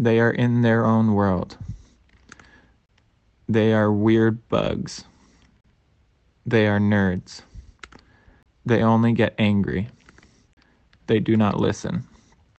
They are in their own world. They are weird bugs. They are nerds. They only get angry. They do not listen.